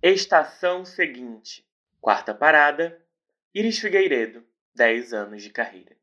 Estação seguinte. Quarta parada. Iris Figueiredo, 10 anos de carreira.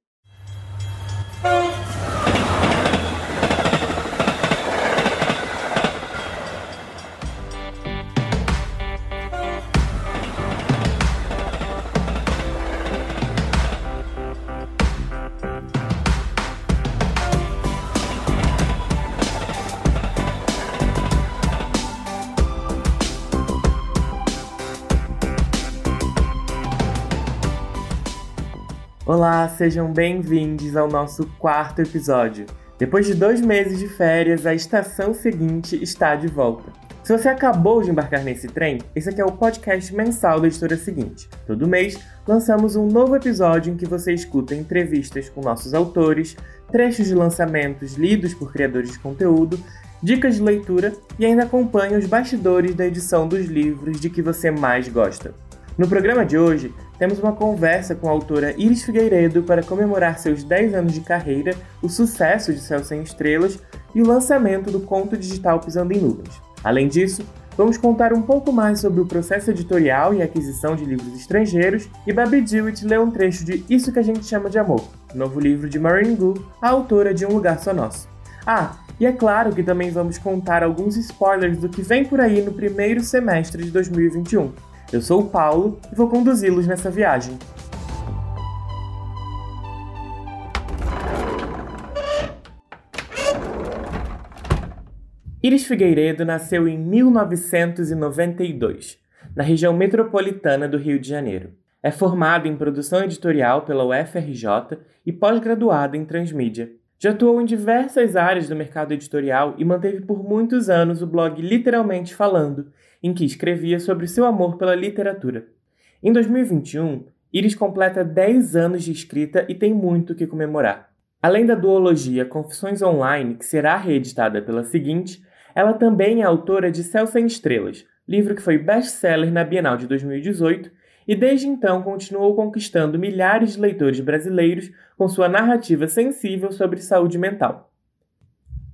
Olá, sejam bem-vindos ao nosso quarto episódio. Depois de dois meses de férias, a estação seguinte está de volta. Se você acabou de embarcar nesse trem, esse aqui é o podcast mensal da editora seguinte. Todo mês lançamos um novo episódio em que você escuta entrevistas com nossos autores, trechos de lançamentos lidos por criadores de conteúdo, dicas de leitura e ainda acompanha os bastidores da edição dos livros de que você mais gosta. No programa de hoje, temos uma conversa com a autora Iris Figueiredo para comemorar seus 10 anos de carreira, o sucesso de Céu Sem Estrelas e o lançamento do conto digital Pisando em Nuvens. Além disso, vamos contar um pouco mais sobre o processo editorial e aquisição de livros estrangeiros e Babi Dewitt lê um trecho de Isso que a gente chama de amor, novo livro de Maureen Gu, a autora de Um Lugar Só Nosso. Ah, e é claro que também vamos contar alguns spoilers do que vem por aí no primeiro semestre de 2021. Eu sou o Paulo e vou conduzi-los nessa viagem. Iris Figueiredo nasceu em 1992, na região metropolitana do Rio de Janeiro. É formada em produção editorial pela UFRJ e pós-graduada em transmídia. Já atuou em diversas áreas do mercado editorial e manteve por muitos anos o blog Literalmente Falando, em que escrevia sobre seu amor pela literatura. Em 2021, Iris completa 10 anos de escrita e tem muito que comemorar. Além da duologia Confissões Online, que será reeditada pela seguinte, ela também é autora de Céu Sem Estrelas, livro que foi best-seller na Bienal de 2018 e desde então continuou conquistando milhares de leitores brasileiros com sua narrativa sensível sobre saúde mental.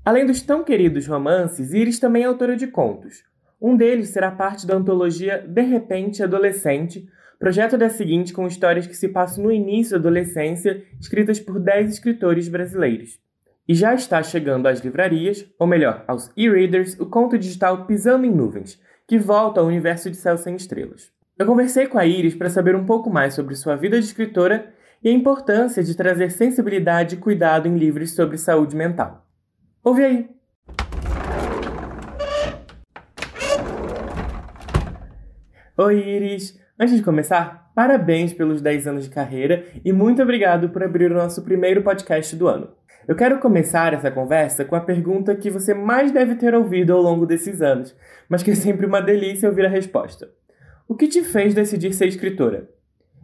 Além dos tão queridos romances, Iris também é autora de contos. Um deles será parte da antologia De Repente Adolescente, projeto da seguinte com histórias que se passam no início da adolescência, escritas por 10 escritores brasileiros. E já está chegando às livrarias, ou melhor, aos e-readers, o conto digital Pisando em Nuvens, que volta ao universo de Céu Sem Estrelas. Eu conversei com a Iris para saber um pouco mais sobre sua vida de escritora e a importância de trazer sensibilidade e cuidado em livros sobre saúde mental. Ouve aí! Oi, Iris! Antes de começar, parabéns pelos 10 anos de carreira e muito obrigado por abrir o nosso primeiro podcast do ano. Eu quero começar essa conversa com a pergunta que você mais deve ter ouvido ao longo desses anos, mas que é sempre uma delícia ouvir a resposta. O que te fez decidir ser escritora?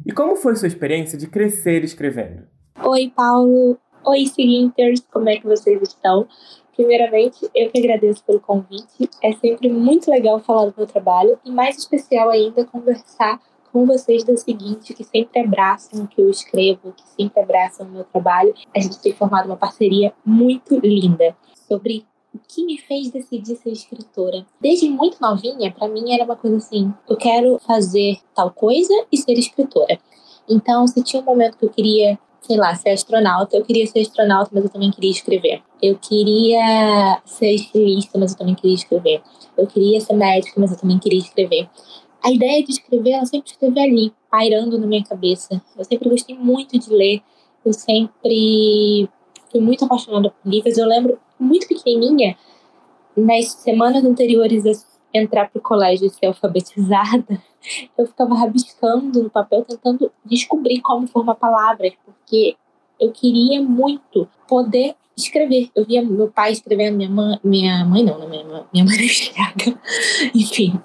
E como foi sua experiência de crescer escrevendo? Oi, Paulo. Oi, seguinters. Como é que vocês estão? Primeiramente, eu que agradeço pelo convite. É sempre muito legal falar do meu trabalho e mais especial ainda conversar com vocês do seguinte, que sempre abraçam o que eu escrevo, que sempre abraçam o meu trabalho. A gente tem formado uma parceria muito linda sobre o que me fez decidir ser escritora. Desde muito novinha, para mim era uma coisa assim: eu quero fazer tal coisa e ser escritora. Então, se tinha um momento que eu queria sei lá, ser astronauta. Eu queria ser astronauta, mas eu também queria escrever. Eu queria ser estilista, mas eu também queria escrever. Eu queria ser médica, mas eu também queria escrever. A ideia de escrever, ela sempre esteve ali, pairando na minha cabeça. Eu sempre gostei muito de ler. Eu sempre fui muito apaixonada por livros. Eu lembro, muito pequenininha, nas semanas anteriores entrar para o colégio e ser alfabetizada, eu ficava rabiscando no papel, tentando descobrir como formar palavras, porque eu queria muito poder escrever. Eu via meu pai escrevendo, minha mãe, minha mãe não, né? minha, minha mãe não enfim,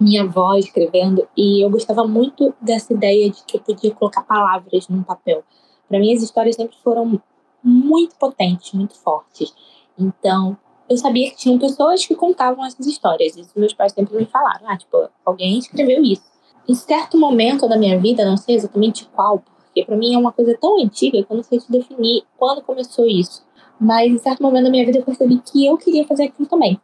minha avó escrevendo, e eu gostava muito dessa ideia de que eu podia colocar palavras num papel. Para mim, as histórias sempre foram muito potentes, muito fortes. Então, eu sabia que tinham pessoas que contavam essas histórias. E meus pais sempre me falaram, ah, tipo, alguém escreveu isso. Em certo momento da minha vida, não sei exatamente qual, porque para mim é uma coisa tão antiga que eu não sei te definir quando começou isso. Mas em certo momento da minha vida eu percebi que eu queria fazer aquilo também.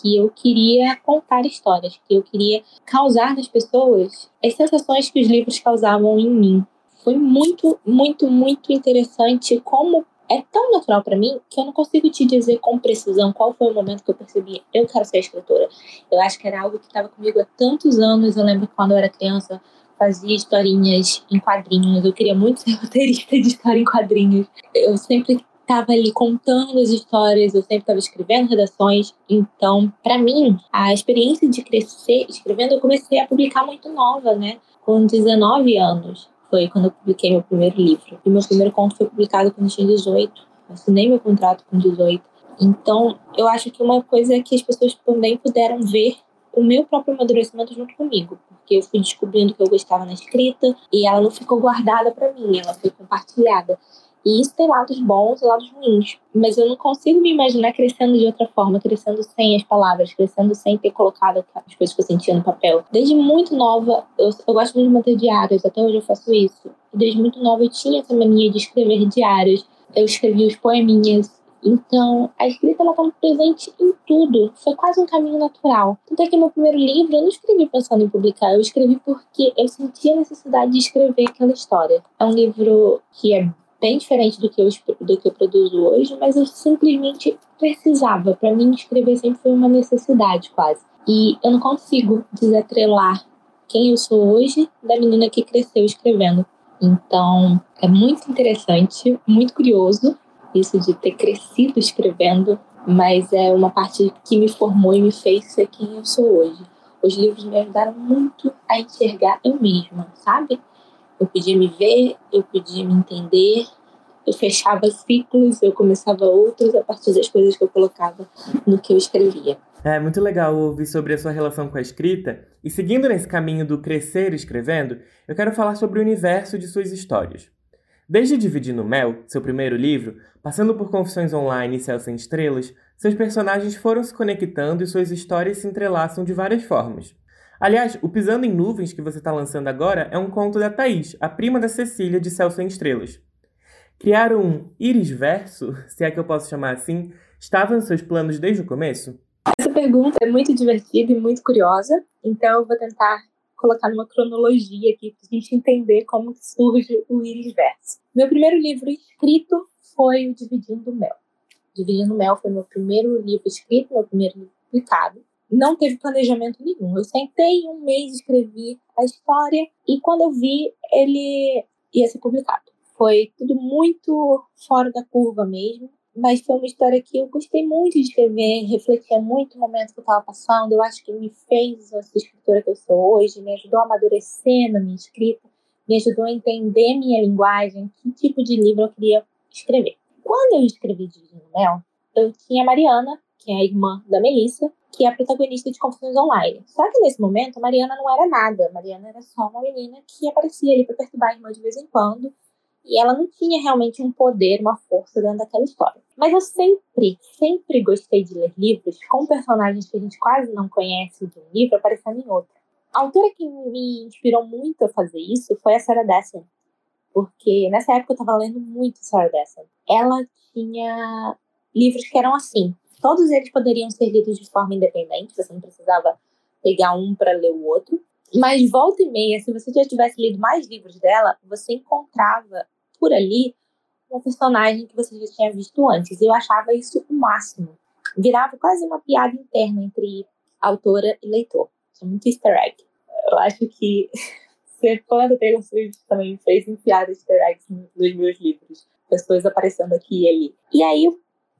que eu queria contar histórias, que eu queria causar nas pessoas as sensações que os livros causavam em mim. Foi muito, muito, muito interessante como é tão natural para mim que eu não consigo te dizer com precisão qual foi o momento que eu percebi eu quero ser escritora. Eu acho que era algo que estava comigo há tantos anos. Eu lembro quando eu era criança fazia historinhas em quadrinhos. Eu queria muito ser roteirista de história em quadrinhos. Eu sempre estava ali contando as histórias, eu sempre estava escrevendo redações. Então, para mim, a experiência de crescer escrevendo, eu comecei a publicar muito nova, né? Com 19 anos foi quando eu publiquei meu primeiro livro. E meu primeiro conto foi publicado quando eu tinha 18. Assinei meu contrato com 18. Então, eu acho que uma coisa é que as pessoas também puderam ver o meu próprio amadurecimento junto comigo, porque eu fui descobrindo que eu gostava na escrita e ela não ficou guardada para mim, ela foi compartilhada. E isso tem lados bons e lados ruins. Mas eu não consigo me imaginar crescendo de outra forma, crescendo sem as palavras, crescendo sem ter colocado as coisas que eu sentia no papel. Desde muito nova, eu, eu gosto muito de manter diários, até hoje eu faço isso. Desde muito nova eu tinha essa mania de escrever diários. Eu escrevia os poeminhas, então, a escrita ela está presente em tudo. Foi quase um caminho natural. Tanto é que meu primeiro livro eu não escrevi pensando em publicar, eu escrevi porque eu sentia a necessidade de escrever aquela história. É um livro que é bem diferente do que eu, do que eu produzo hoje, mas eu simplesmente precisava. Para mim, escrever sempre foi uma necessidade, quase. E eu não consigo desatrelar quem eu sou hoje da menina que cresceu escrevendo. Então, é muito interessante, muito curioso isso de ter crescido escrevendo, mas é uma parte que me formou e me fez ser quem eu sou hoje. Os livros me ajudaram muito a enxergar eu mesma, sabe? Eu podia me ver, eu podia me entender, eu fechava ciclos, eu começava outros a partir das coisas que eu colocava no que eu escrevia. É muito legal ouvir sobre a sua relação com a escrita. E seguindo nesse caminho do crescer escrevendo, eu quero falar sobre o universo de suas histórias. Desde Dividindo Mel, seu primeiro livro, passando por Confissões Online e Céu Sem Estrelas, seus personagens foram se conectando e suas histórias se entrelaçam de várias formas. Aliás, o Pisando em Nuvens que você está lançando agora é um conto da Thaís, a prima da Cecília de Céu Sem Estrelas. Criar um íris verso, se é que eu posso chamar assim, estava nos seus planos desde o começo? Essa pergunta é muito divertida e muito curiosa, então eu vou tentar colocar numa cronologia aqui para a gente entender como surge o íris verso. Meu primeiro livro escrito foi o Dividindo Mel. Dividindo Mel foi meu primeiro livro escrito, meu primeiro livro publicado não teve planejamento nenhum. Eu sentei um mês, escrevi a história e quando eu vi, ele ia ser publicado. Foi tudo muito fora da curva mesmo, mas foi uma história que eu gostei muito de escrever, refletia muito o momento que eu estava passando. Eu acho que me fez essa escritora que eu sou hoje, me ajudou a amadurecer na minha escrita, me ajudou a entender minha linguagem, que tipo de livro eu queria escrever. Quando eu escrevi Dividindo Mel, eu tinha a Mariana, que é a irmã da Melissa, que é a protagonista de Confusões Online. Só que nesse momento, Mariana não era nada. Mariana era só uma menina que aparecia ali para perturbar a irmã de vez em quando. E ela não tinha realmente um poder, uma força dentro daquela história. Mas eu sempre, sempre gostei de ler livros com personagens que a gente quase não conhece de um livro aparecendo em outro. A autora que me inspirou muito a fazer isso foi a Sarah Dessen. Porque nessa época eu estava lendo muito Sarah Dessen. Ela tinha livros que eram assim, Todos eles poderiam ser lidos de forma independente, você não precisava pegar um para ler o outro. Mas volta e meia, se você já tivesse lido mais livros dela, você encontrava por ali uma personagem que você já tinha visto antes. E eu achava isso o máximo. Virava quase uma piada interna entre autora e leitor. Isso é muito easter egg. Eu acho que ser fã da Taylor Swift também fez enfiar easter eggs nos meus livros. Pessoas aparecendo aqui e ali. E aí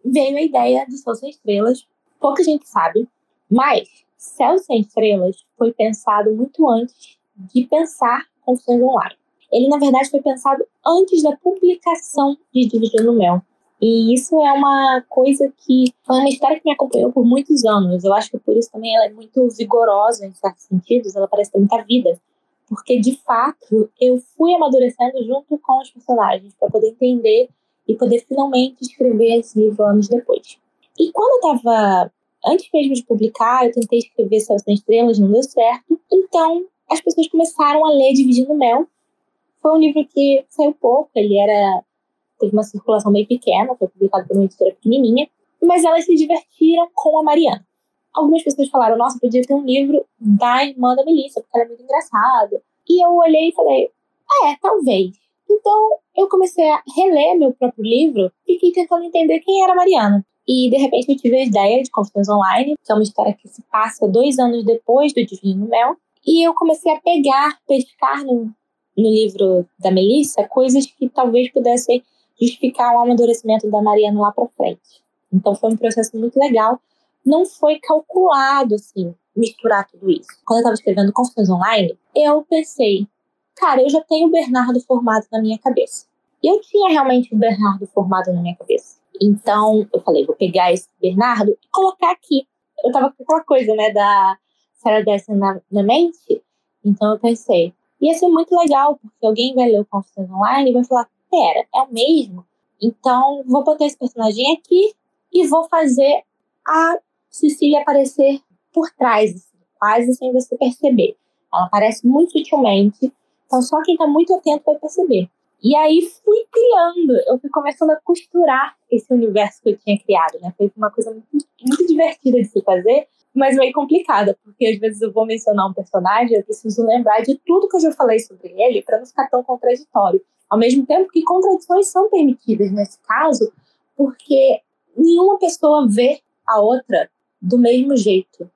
veio a ideia de Céu Sem Estrelas. Pouca gente sabe, mas Céu Sem Estrelas foi pensado muito antes de pensar Confissões Online. Ele, na verdade, foi pensado antes da publicação de Dividindo Mel. E isso é uma coisa que foi uma história que me acompanhou por muitos anos. Eu acho que por isso também ela é muito vigorosa em certos sentidos, ela parece ter muita vida. Porque, de fato, eu fui amadurecendo junto com os personagens para poder entender e poder finalmente escrever esse livro anos depois. E quando eu estava, antes mesmo de publicar, eu tentei escrever Céu Sem Estrelas, não deu certo. Então, as pessoas começaram a ler Dividindo Mel. Foi um livro que saiu pouco, ele era teve uma circulação bem pequena, foi publicado por uma editora pequenininha, mas elas se divertiram com a Mariana. algumas pessoas falaram: nossa, podia ter um livro da irmã da Melissa, porque ela é muito engraçada. E eu olhei e falei: é, talvez. Então eu comecei a reler meu próprio livro, fiquei tentando entender quem era Mariana. E de repente eu tive a ideia de Confissões Online, que é uma história que se passa dois anos depois do Divino Mel. E eu comecei a pegar, pescar no, no livro da Melissa coisas que talvez pudessem justificar o amadurecimento da Mariana lá para frente. Então foi um processo muito legal. Não foi calculado assim misturar tudo isso. Quando eu estava escrevendo Confissões Online, eu pensei, cara, eu já tenho o Bernardo formado na minha cabeça. Eu tinha realmente o Bernardo formado na minha cabeça. Então, eu falei, vou pegar esse Bernardo e colocar aqui. Eu tava com aquela coisa, né, da Sarah Dessen na, na mente. Então, eu pensei, ia ser muito legal, porque alguém vai ler o Confissões Online e vai falar, pera, é o mesmo? Então, vou botar esse personagem aqui e vou fazer a Cecília aparecer por trás, assim, quase sem você perceber. Ela aparece muito sutilmente, então só quem está muito atento vai perceber. E aí fui criando, eu fui começando a costurar esse universo que eu tinha criado, né? Foi uma coisa muito, muito divertida de se fazer, mas meio complicada, porque às vezes eu vou mencionar um personagem, eu preciso lembrar de tudo que eu já falei sobre ele para não ficar tão contraditório. Ao mesmo tempo que contradições são permitidas nesse caso, porque nenhuma pessoa vê a outra do mesmo jeito.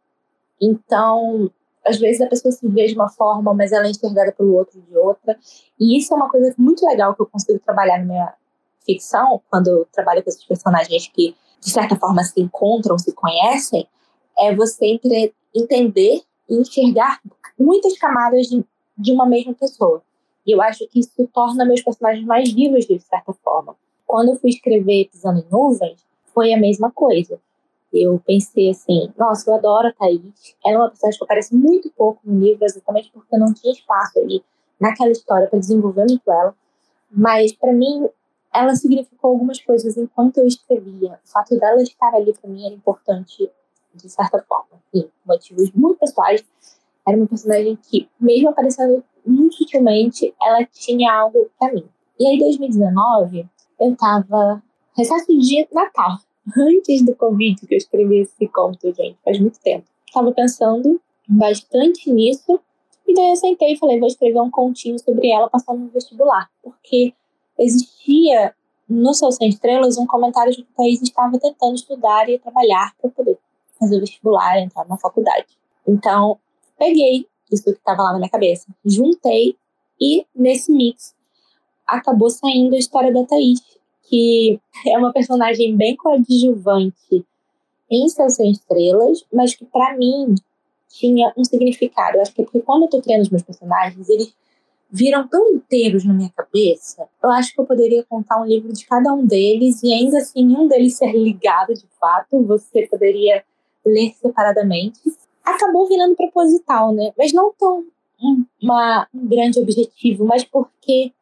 Então, às vezes a pessoa se vê de uma forma, mas ela é enxergada pelo outro de outra. E isso é uma coisa muito legal que eu consigo trabalhar na minha ficção, quando eu trabalho com esses personagens que, de certa forma, se encontram, se conhecem, é você entre, entender e enxergar muitas camadas de, de uma mesma pessoa. E eu acho que isso torna meus personagens mais vivos, de certa forma. Quando eu fui escrever Pisando em Nuvens, foi a mesma coisa. Eu pensei assim, nossa, eu adoro a Thaís. Ela é uma personagem que aparece muito pouco no livro, exatamente porque não tinha espaço ali naquela história para desenvolver muito ela. Mas para mim, ela significou algumas coisas enquanto eu escrevia. O fato dela estar ali para mim era importante de certa forma. Enfim, motivos muito pessoais. Era uma personagem que, mesmo aparecendo muito sutilmente, ela tinha algo para mim. E aí, em 2019, eu tava recesso de Natal antes do Covid que eu escrevi esse conto, gente, faz muito tempo. Estava pensando bastante nisso, e daí eu sentei e falei, vou escrever um continho sobre ela passando no vestibular, porque existia no Céu Sem Estrelas um comentário de que o Thaís estava tentando estudar e trabalhar para poder fazer o vestibular, entrar na faculdade. Então, peguei isso que estava lá na minha cabeça, juntei e nesse mix acabou saindo a história da Thaís, que é uma personagem bem coadjuvante em Céu Sem Estrelas, mas que para mim tinha um significado. Eu acho que é porque quando eu tô criando os meus personagens, eles viram tão inteiros na minha cabeça, eu acho que eu poderia contar um livro de cada um deles e ainda assim nenhum deles ser ligado de fato, você poderia ler separadamente. Acabou virando proposital, né? Mas não tão um, uma, um grande objetivo, mas porque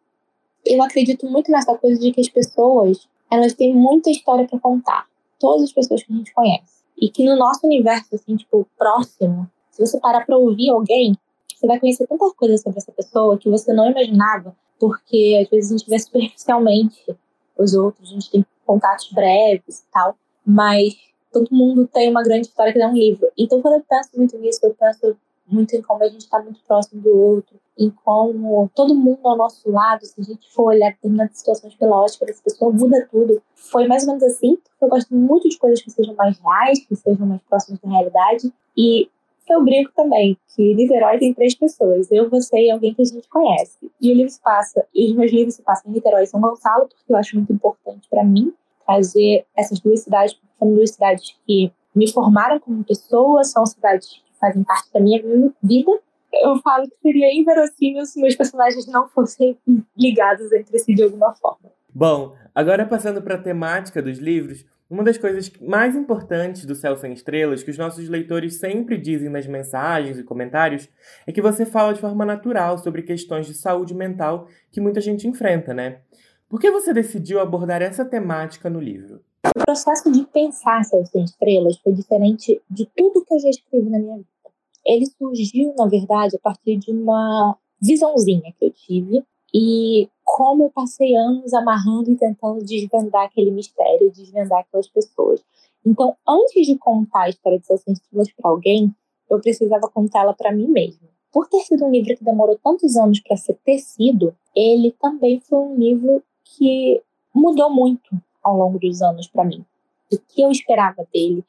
eu acredito muito nessa coisa de que as pessoas, elas têm muita história para contar. Todas as pessoas que a gente conhece. E que no nosso universo, assim, tipo, próximo, se você parar pra ouvir alguém, você vai conhecer tanta coisa sobre essa pessoa que você não imaginava, porque às vezes a gente vê superficialmente os outros, a gente tem contatos breves e tal, mas todo mundo tem uma grande história que é um livro. Então, quando eu penso muito nisso, eu penso muito em como a gente está muito próximo do outro, em como todo mundo ao nosso lado, se a gente for olhar determinadas situações pela ótica dessa pessoa, muda tudo. Foi mais ou menos assim, porque eu gosto muito de coisas que sejam mais reais, que sejam mais próximas da realidade. E eu brinco também que Niterói tem três pessoas, eu, você e alguém que a gente conhece. E o livro se passa, e os meus livros se passam em Niterói e São Gonçalo, porque eu acho muito importante para mim trazer essas duas cidades, porque são duas cidades que me formaram como pessoa, são cidades fazem parte da minha vida eu falo que seria inverossímil se meus personagens não fossem ligados entre si de alguma forma. Bom, agora passando para a temática dos livros, uma das coisas mais importantes do Céu Sem Estrelas, que os nossos leitores sempre dizem nas mensagens e comentários, é que você fala de forma natural sobre questões de saúde mental que muita gente enfrenta, né? Por que você decidiu abordar essa temática no livro? O processo de pensar Céu Sem Estrelas foi diferente de tudo que eu já escrevi na minha vida ele surgiu, na verdade, a partir de uma visãozinha que eu tive. E como eu passei anos amarrando e tentando desvendar aquele mistério, desvendar aquelas pessoas. Então, antes de contar a história de Seus Estrelas para alguém, eu precisava contá-la para mim mesma. Por ter sido um livro que demorou tantos anos para ser tecido, ele também foi um livro que mudou muito ao longo dos anos para mim. O que eu esperava dele,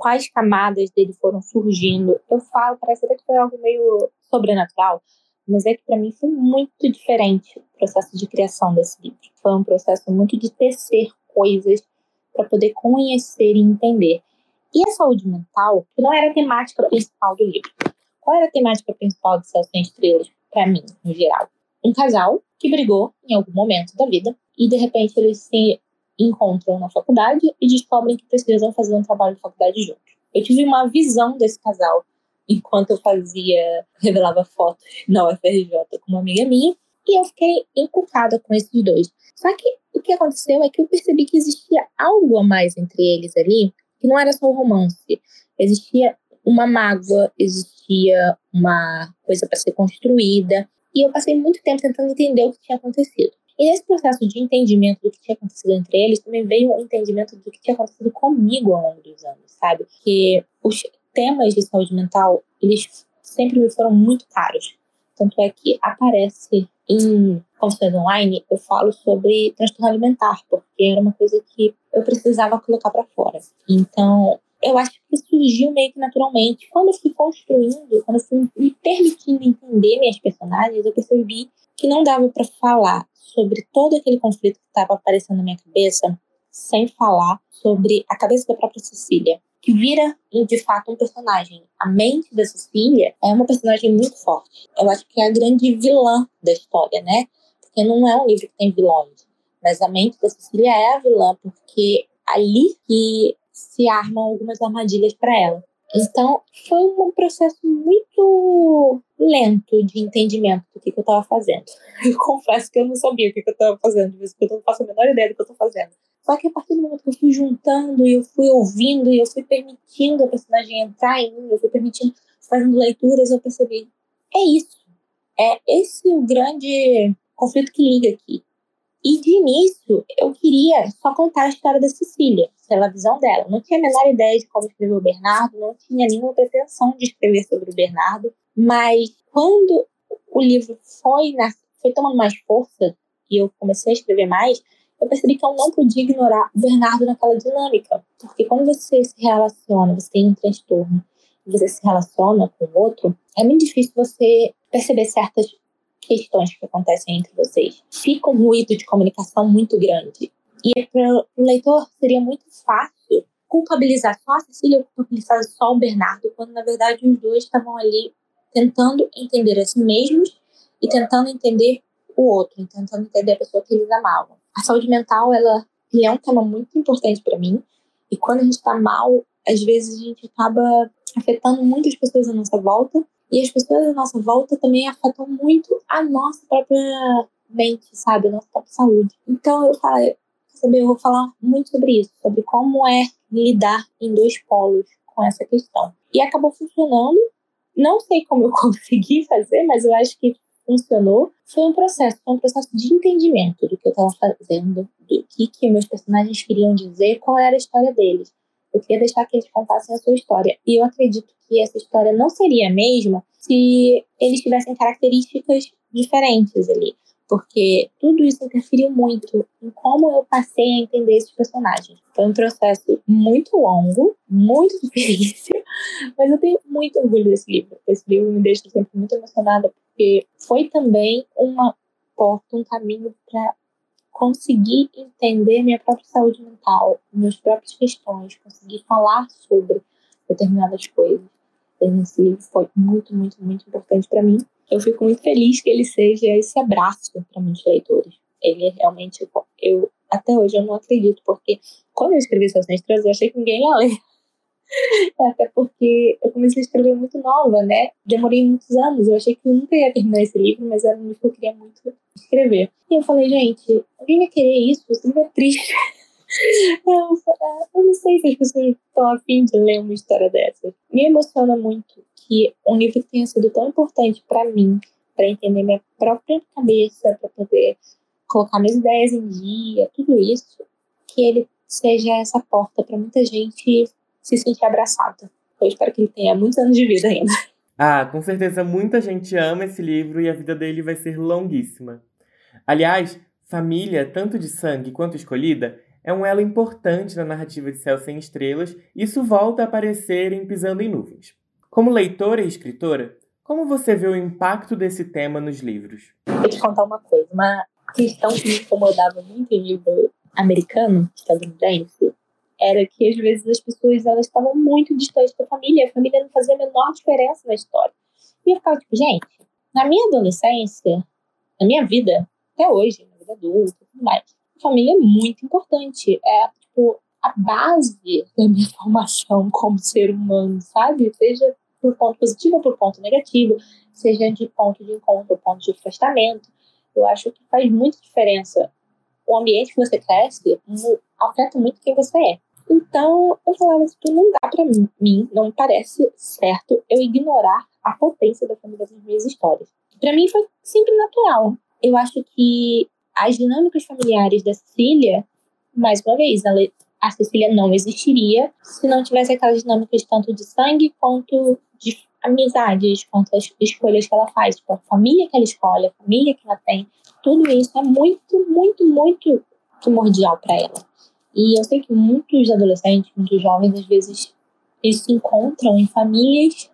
quais camadas dele foram surgindo. Eu falo, parece até que foi algo meio sobrenatural, mas é que para mim foi muito diferente o processo de criação desse livro. Foi um processo muito de tecer coisas para poder conhecer e entender. E a saúde mental, que não era a temática principal do livro. Qual era a temática principal de Céu Sem Estrelas, para mim, no geral? Um casal que brigou em algum momento da vida e de repente eles se encontram na faculdade e descobrem que precisam fazer um trabalho de faculdade juntos. Eu tive uma visão desse casal enquanto eu fazia, revelava fotos na UFRJ com uma amiga minha, e eu fiquei encucada com esses dois. Só que o que aconteceu é que eu percebi que existia algo a mais entre eles ali, que não era só um romance. Existia uma mágoa, existia uma coisa para ser construída, e eu passei muito tempo tentando entender o que tinha acontecido. E nesse processo de entendimento do que tinha acontecido entre eles, também veio o entendimento do que tinha acontecido comigo ao longo dos anos, sabe? Que os temas de saúde mental, eles sempre me foram muito caros. Tanto é que aparece em consultas online, eu falo sobre transtorno alimentar, porque era uma coisa que eu precisava colocar para fora. Então, eu acho que surgiu meio que naturalmente. Quando eu fui construindo, quando eu fui me permitindo entender minhas personagens, eu percebi que não dava para falar sobre todo aquele conflito que estava aparecendo na minha cabeça sem falar sobre a cabeça da própria Cecília, que vira de fato um personagem. A mente da Cecília é uma personagem muito forte. Eu acho que é a grande vilã da história, né? Porque não é um livro que tem vilões, mas a mente da Cecília é a vilã porque ali que se armam algumas armadilhas para ela. Então, foi um processo muito lento de entendimento do que, que eu estava fazendo. Eu confesso que eu não sabia o que, que eu estava fazendo, de eu não faço a menor ideia do que eu estou fazendo. Só que a partir do momento que eu fui juntando e eu fui ouvindo e eu fui permitindo a personagem entrar em mim, eu fui permitindo, fazendo leituras, eu percebi: é isso. É esse o grande conflito que liga aqui. E de início, eu queria só contar a história da Cecília, pela visão dela. Não tinha a menor ideia de como escrever o Bernardo, não tinha nenhuma pretensão de escrever sobre o Bernardo, mas quando o livro foi, na, foi tomando mais força e eu comecei a escrever mais, eu percebi que eu não podia ignorar o Bernardo naquela dinâmica. Porque quando você se relaciona, você tem um transtorno, você se relaciona com o outro, é muito difícil você perceber certas questões que acontecem entre vocês. Fica um ruído de comunicação muito grande. E para o leitor seria muito fácil culpabilizar só a Cecília culpabilizar só o Bernardo, quando na verdade os dois estavam ali tentando entender a si mesmos e tentando entender o outro, tentando entender a pessoa que eles amavam. A saúde mental, ela é um tema muito importante para mim. E quando a gente está mal, às vezes a gente acaba afetando muitas pessoas à nossa volta e as pessoas à nossa volta também afetam muito a nossa própria mente, sabe? A nossa própria saúde. Então eu falei, sabe, eu vou falar muito sobre isso, sobre como é lidar em dois polos com essa questão. E acabou funcionando. Não sei como eu consegui fazer, mas eu acho que funcionou. Foi um processo, foi um processo de entendimento do que eu estava fazendo, do que, que meus personagens queriam dizer, qual era a história deles. Eu queria deixar que eles contassem a sua história. E eu acredito que essa história não seria a mesma se eles tivessem características diferentes ali. Porque tudo isso interferiu muito em como eu passei a entender esses personagens. Foi um processo muito longo, muito difícil, mas eu tenho muito orgulho desse livro. Esse livro me deixa sempre muito emocionada, porque foi também uma porta, um caminho para conseguir entender minha própria saúde mental, minhas próprias questões, conseguir falar sobre determinadas coisas. Esse livro foi muito, muito, muito importante para mim. Eu fico muito feliz que ele seja esse abraço para muitos leitores. Ele é realmente, eu até hoje eu não acredito, porque quando eu escrevi Seus Estrelas, eu achei que ninguém ia ler. Até porque eu comecei a escrever muito nova, né? Demorei muitos anos. Eu achei que eu nunca ia terminar esse livro, mas era um livro que eu queria muito escrever. E eu falei, gente, alguém vai querer isso? Isso é triste. Eu, eu não sei se as pessoas estão afim de ler uma história dessa. Me emociona muito que um livro tenha sido tão importante para mim, para entender minha própria cabeça, para poder colocar minhas ideias em dia, tudo isso, que ele seja essa porta para muita gente se sentir abraçada. Eu espero que ele tenha muitos anos de vida ainda. Ah, com certeza muita gente ama esse livro e a vida dele vai ser longuíssima. Aliás, família, tanto de sangue quanto escolhida, é um elo importante na narrativa de Céu Sem Estrelas e isso volta a aparecer em Pisando em Nuvens. Como leitora e escritora, como você vê o impacto desse tema nos livros? Vou te contar uma coisa. Uma questão que me incomodava muito em livro americano, estadunidense, era que às vezes as pessoas elas estavam muito distantes da família, a família não fazia a menor diferença na história. E eu ficava tipo, gente, na minha adolescência, na minha vida, até hoje, na vida adulta e tudo mais, a família é muito importante. É, tipo, a base da minha formação como ser humano, sabe? Seja por ponto positivo ou por ponto negativo, seja de ponto de encontro ou ponto de afastamento. Eu acho que faz muita diferença. O ambiente que você cresce afeta muito quem você é. Então, eu falava assim, não dá para mim, não me parece certo eu ignorar a potência da família das minhas histórias. Para mim foi sempre natural. Eu acho que as dinâmicas familiares da Cecília, mais uma vez, a Cecília não existiria se não tivesse aquelas dinâmicas tanto de sangue quanto de amizades, quanto as escolhas que ela faz, tipo, a família que ela escolhe, a família que ela tem. Tudo isso é muito, muito, muito primordial para ela. E eu sei que muitos adolescentes, muitos jovens, às vezes, eles se encontram em famílias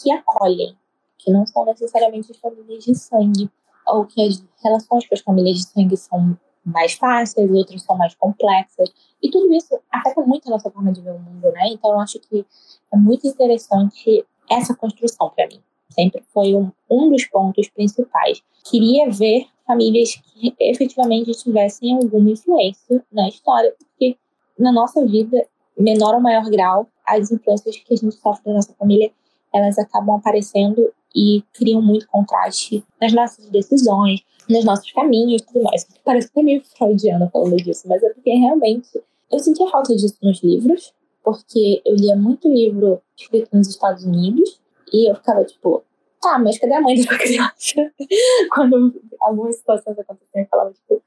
que acolhem, que não são necessariamente as famílias de sangue, ou que as relações com as famílias de sangue são mais fáceis, outras são mais complexas. E tudo isso afeta muito a nossa forma de ver o mundo, né? Então eu acho que é muito interessante essa construção para mim. Sempre foi um, um dos pontos principais. Queria ver famílias que efetivamente tivessem alguma influência na história, porque na nossa vida, menor ou maior grau, as influências que a gente sofre da nossa família, elas acabam aparecendo e criam muito contraste nas nossas decisões, nos nossos caminhos e tudo mais. Parece que é meio freudiana falando disso, mas é porque realmente eu sentia falta disso nos livros, porque eu lia muito livro escrito nos Estados Unidos e eu ficava tipo, tá, mas cadê a mãe da criança? Quando algumas situações aconteciam, eu falava tipo,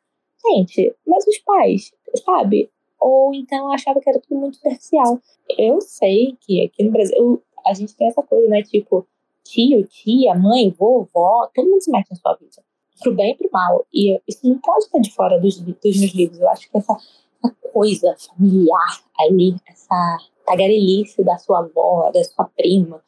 gente, mas os pais, sabe? Ou então eu achava que era tudo muito superficial. Eu sei que aqui no Brasil a gente tem essa coisa, né? Tipo, tio, tia, mãe, vovó, todo mundo se mete na sua vida. Pro bem e pro mal. E isso não pode estar de fora dos, dos meus livros. Eu acho que essa, essa coisa familiar ali, essa tagarelice da sua avó, da sua prima,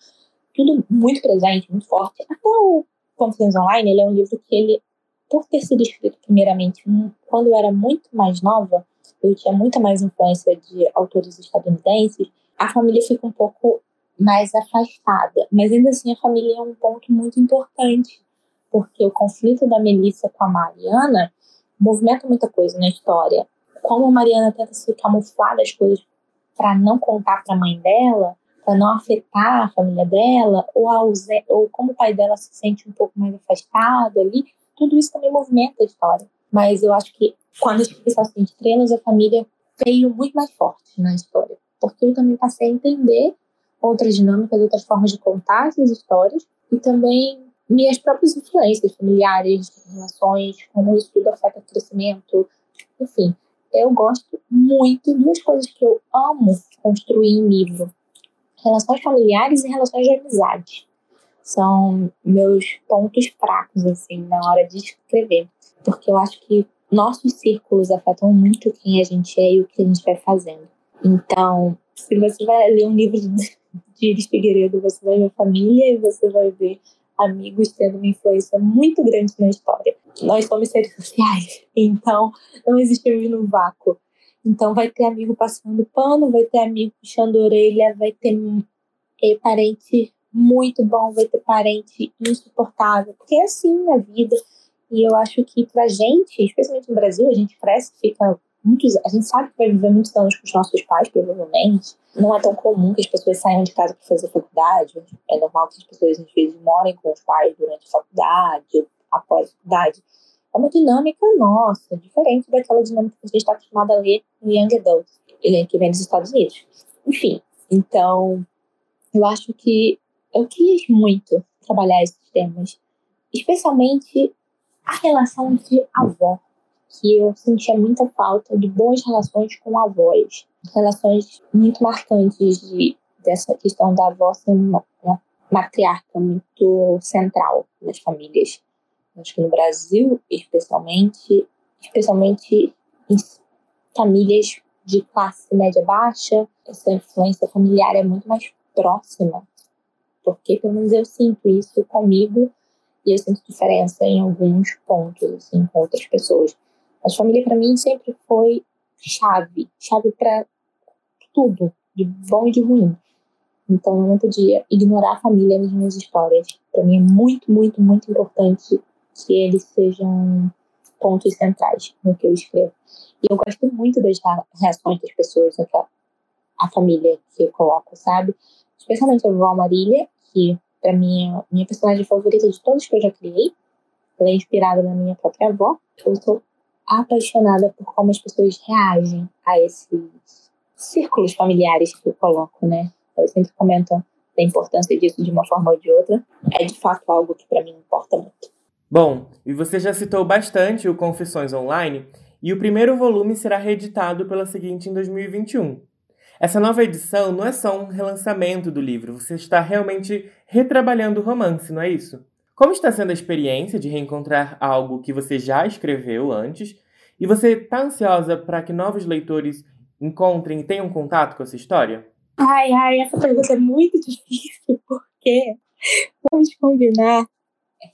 tudo muito presente, muito forte. Até o Confusões Online, ele é um livro que ele, por ter sido escrito primeiramente quando eu era muito mais nova, eu tinha muita mais influência de autores estadunidenses, a família fica um pouco mais afastada. Mas ainda assim, a família é um ponto muito importante, porque o conflito da Melissa com a Mariana movimenta muita coisa na história. Como a Mariana tenta se camuflar das coisas para não contar para a mãe dela, para não afetar a família dela, ou, a ou como o pai dela se sente um pouco mais afastado ali, tudo isso também movimenta a história. Mas eu acho que quando a gente pensa assim, estrelas, a família veio muito mais forte na história. Porque eu também passei a entender outras dinâmicas, outras formas de contar essas histórias e também minhas próprias influências familiares, relações, como isso tudo afeta o crescimento. Enfim, eu gosto muito, duas coisas que eu amo construir em livro: relações familiares e relações de amizade. São meus pontos fracos, assim, na hora de escrever. Porque eu acho que nossos círculos afetam muito quem a gente é e o que a gente vai fazendo. Então, se você vai ler um livro de Iris Figueiredo, você vai ver família e você vai ver amigos tendo uma influência muito grande na história. Nós somos seres sociais, então não existimos no vácuo. Então vai ter amigo passando pano, vai ter amigo puxando orelha, vai ter é, parente muito bom, vai ter parente insuportável, porque é assim na vida. E eu acho que pra gente, especialmente no Brasil, a gente cresce, fica muitos, a gente sabe que vai viver muitos anos com os nossos pais, provavelmente. Não é tão comum que as pessoas saiam de casa para fazer faculdade. É normal que as pessoas, às vezes, morem com os pais durante a faculdade, após a faculdade. É uma dinâmica nossa, diferente daquela dinâmica que a gente está acostumado a ler no Young Adult, que vem dos Estados Unidos. Enfim, então, eu acho que eu quis muito trabalhar esses temas, especialmente a relação de avó que eu sentia muita falta de boas relações com avós, relações muito marcantes de, dessa questão da avó ser uma, uma matriarca muito central nas famílias. Acho que no Brasil, especialmente, especialmente em famílias de classe média baixa, essa influência familiar é muito mais próxima, porque pelo menos eu sinto isso comigo e eu sinto diferença em alguns pontos assim com outras pessoas. A família para mim sempre foi chave, chave para tudo, de bom e de ruim. Então eu não podia ignorar a família nas minhas histórias. Para mim é muito, muito, muito importante que eles sejam pontos centrais no que eu escrevo. E eu gosto muito das reações das pessoas, daquela, a família que eu coloco, sabe? Especialmente a vovó Marília, que para mim é a minha personagem favorita de todos que eu já criei. Ela é inspirada na minha própria avó. Eu sou apaixonada por como as pessoas reagem a esses círculos familiares que eu coloco, né? Elas sempre comentam da importância disso de uma forma ou de outra. É de fato algo que para mim importa muito. Bom, e você já citou bastante o Confissões Online, e o primeiro volume será reeditado pela seguinte em 2021. Essa nova edição não é só um relançamento do livro, você está realmente retrabalhando o romance, não é isso? Como está sendo a experiência de reencontrar algo que você já escreveu antes? E você está ansiosa para que novos leitores encontrem e tenham contato com essa história? Ai, ai, essa pergunta é muito difícil, porque vamos combinar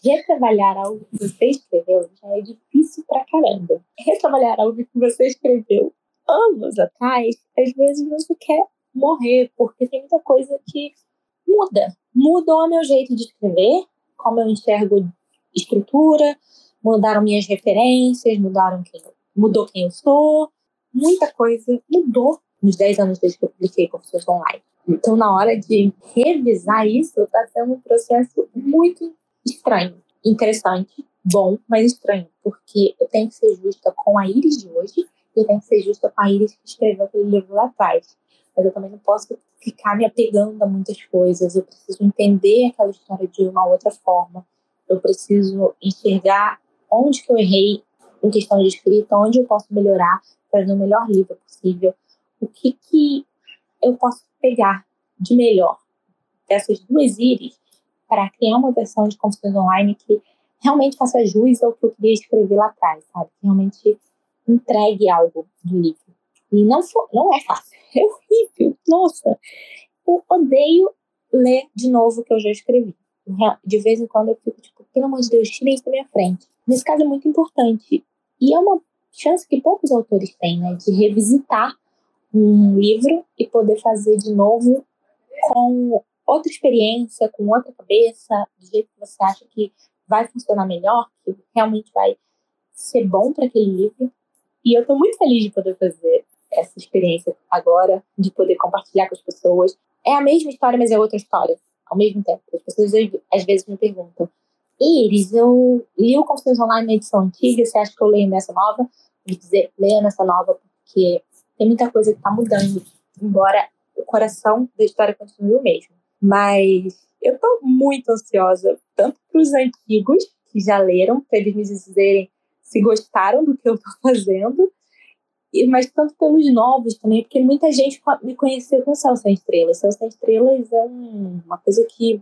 retrabalhar algo que você escreveu já é difícil pra caramba. Retrabalhar algo que você escreveu anos atrás, às vezes você quer morrer, porque tem muita coisa que muda. Mudou o meu jeito de escrever, como eu enxergo estrutura, mudaram minhas referências, mudaram quem mudou quem eu sou. Muita coisa mudou nos 10 anos desde que eu publiquei Confissões Online. Então, na hora de revisar isso, está sendo um processo muito estranho, interessante, bom, mas estranho, porque eu tenho que ser justa com a Iris de hoje e eu tenho que ser justa com a Iris que escreveu aquele livro lá atrás. Mas eu também não posso ficar me apegando a muitas coisas, eu preciso entender aquela história de uma outra forma, eu preciso enxergar onde que eu errei em questão de escrita, onde eu posso melhorar, fazer o melhor livro possível, o que que eu posso pegar de melhor dessas duas Iris para criar uma versão de confissões online que realmente faça jus ao que eu queria escrever lá atrás, sabe? Que realmente entregue algo do livro. E não, for, não é fácil, é horrível. Nossa, eu odeio ler de novo o que eu já escrevi. De vez em quando eu fico tipo, pelo amor de Deus, tire isso da minha frente. Nesse caso é muito importante. E é uma chance que poucos autores têm, né? De revisitar um livro e poder fazer de novo com outra experiência, com outra cabeça, do jeito que você acha que vai funcionar melhor, que realmente vai ser bom para aquele livro. E eu estou muito feliz de poder fazer essa experiência agora, de poder compartilhar com as pessoas. É a mesma história, mas é outra história, ao mesmo tempo. As pessoas às vezes me perguntam: Iris, eu li o Confissões Online na edição antiga, você acha que eu leio nessa nova? Vou dizer, leia nessa nova, porque tem muita coisa que está mudando, embora o coração da história continue o mesmo. Mas eu estou muito ansiosa, tanto para os antigos, que já leram, para eles me dizerem se gostaram do que eu estou fazendo, mas tanto pelos novos também, porque muita gente me conheceu com Céu Sem Estrelas. Céu Sem Estrelas é um, uma coisa que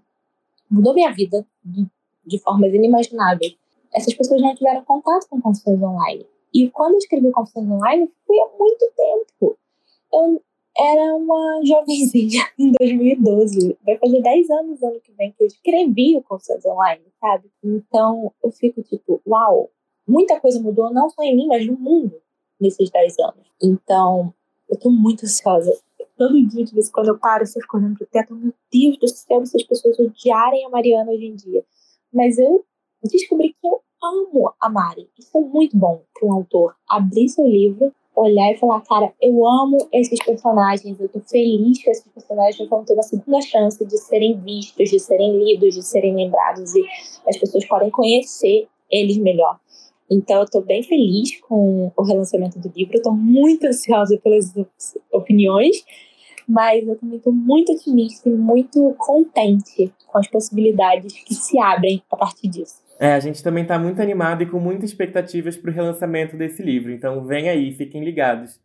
mudou minha vida de, de formas inimagináveis. Essas pessoas não tiveram contato com Confissões Online. E quando eu escrevi Confissões Online, foi há muito tempo. Eu, era uma jovenzinha em 2012. Vai fazer 10 anos ano que vem que eu escrevi o Confissões Online, sabe? Então eu fico tipo, uau, muita coisa mudou, não só em mim, mas no mundo nesses 10 anos. Então eu tô muito ansiosa. Todo dia, de vez em quando eu paro, eu fico olhando pro teto, meu Deus do céu, se as pessoas odiarem a Mariana hoje em dia. Mas eu descobri que eu amo a Mari. Isso é muito bom para um autor abrir seu livro olhar e falar, cara, eu amo esses personagens, eu tô feliz que esses personagens vão ter uma segunda chance de serem vistos, de serem lidos, de serem lembrados e as pessoas podem conhecer eles melhor. Então eu tô bem feliz com o relançamento do livro, eu tô muito ansiosa pelas opiniões, mas eu também tô muito otimista e muito contente com as possibilidades que se abrem a partir disso. É, a gente também está muito animado e com muitas expectativas para o relançamento desse livro, então vem aí, fiquem ligados.